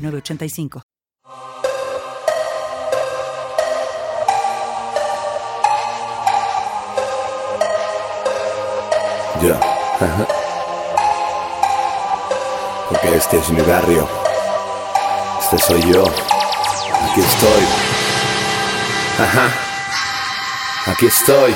985. Yo. Porque este es mi barrio. Este soy yo. Aquí estoy. Ajá. Aquí estoy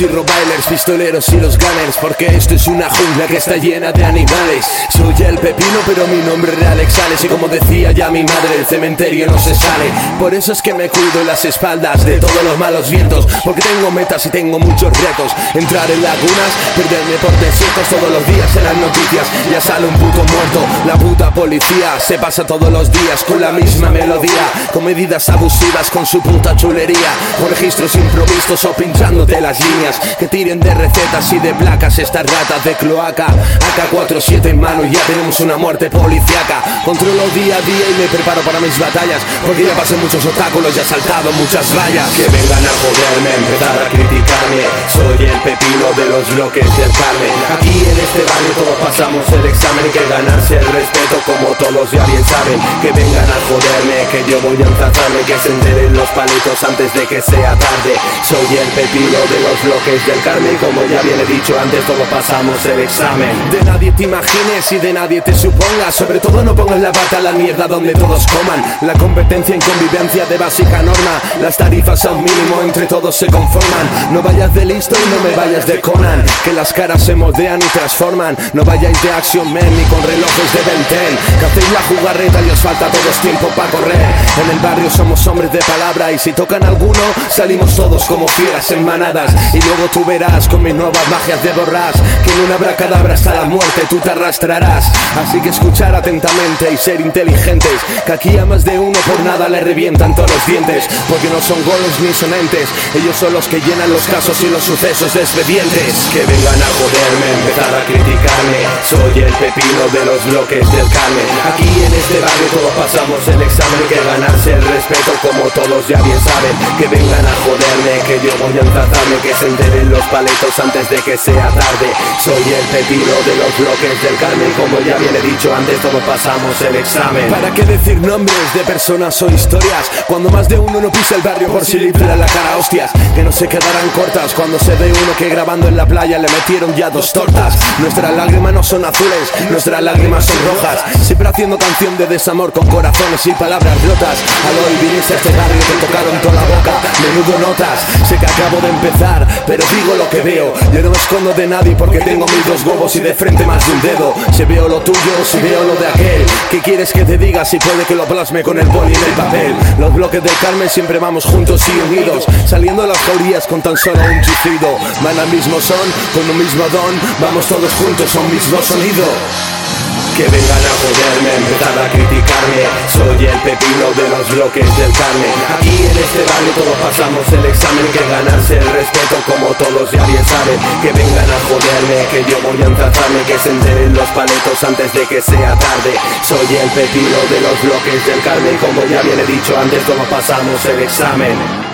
y robailers, pistoleros y los gunners Porque esto es una jungla que está llena de animales. Soy el pepino pero mi nombre es Alex Sales Y como decía ya mi madre, el cementerio no se sale. Por eso es que me cuido las espaldas de todos los malos vientos Porque tengo metas y tengo muchos retos. Entrar en lagunas, perderme por desiertos Todos los días en las noticias ya sale un puto muerto. La puta policía se pasa todos los días con la misma melodía Con medidas abusivas con su puta chulería Con registros improvisos o pinchándote las líneas que tiren de recetas y de placas estas ratas de cloaca. AK-47 en mano y ya tenemos una muerte policiaca. Controlo día a día y me preparo para mis batallas, porque ya pasé muchos obstáculos y he saltado muchas vallas. Que vengan a joderme, empezar a criticarme. Soy el pepino de los bloques del Carmen. Aquí en este barrio pasamos el examen, que ganarse el respeto como todos ya bien saben. Que vengan a joderme, que yo voy a entratarme, que se enteren los palitos antes de que sea tarde. Soy el pepino de los bloques que es del Carmen Como ya viene dicho antes todos pasamos el examen De nadie te imagines y de nadie te supongas Sobre todo no pongas la pata a la mierda donde todos coman La competencia en convivencia de básica norma Las tarifas a un mínimo entre todos se conforman No vayas de listo y no me vayas de Conan Que las caras se moldean y transforman No vayáis de Action Man ni con relojes de Benten Que hacéis la jugarreta y os falta todos tiempo para correr. En el barrio somos hombres de palabra y si tocan alguno Salimos todos como fieras en manadas. Luego tú verás con mis nuevas magias de borras Que en una abracadabra hasta la muerte tú te arrastrarás. Así que escuchar atentamente y ser inteligentes Que aquí a más de uno por nada le revientan todos los dientes. Porque no son golos ni son entes Ellos son los que llenan los casos y los sucesos de expedientes Que vengan a joderme, empezar a criticarme Soy el pepino de los bloques del Carmen. Aquí en este barrio todos pasamos el examen. Que ganarse el respeto como todos ya bien saben. Que vengan a joderme, que yo voy a tratarme. Que se en los paletos antes de que sea tarde. Soy el pepino de los bloques del Carmen. Como ya viene dicho antes todos pasamos el examen. ¿Para qué decir nombres de personas o historias? Cuando más de uno no pisa el barrio por si libre la cara hostias. Que no se quedarán cortas cuando se ve uno que grabando en la playa le metieron ya dos tortas. Nuestras lágrimas no son azules, nuestras lágrimas son rojas Siempre haciendo canción de desamor con corazones y palabras rotas Al hoy viniste a este barrio te tocaron toda la boca Menudo notas, sé que acabo de empezar pero digo lo que veo. Yo no me escondo de nadie porque tengo mis dos huevos y de frente más de un dedo. Si veo lo tuyo, si veo lo de aquel. ¿Qué quieres que te diga si puede que lo plasme con el boli en el papel? Los bloques del Carmen siempre vamos juntos y unidos, saliendo las jaurías con tan solo un chiflido. Van al mismo son, con un mismo don, vamos todos juntos a un Que vengan a joderme, empezar a criticarme. Soy el pepino de los bloques del carne Aquí en este barrio todos pasamos el examen. Que ganarse el respeto como todos ya bien saben. Que vengan a joderme, que yo voy a entratarme Que se enteren los paletos antes de que sea tarde. Soy el pepino de los bloques del carne Como ya viene dicho antes todos pasamos el examen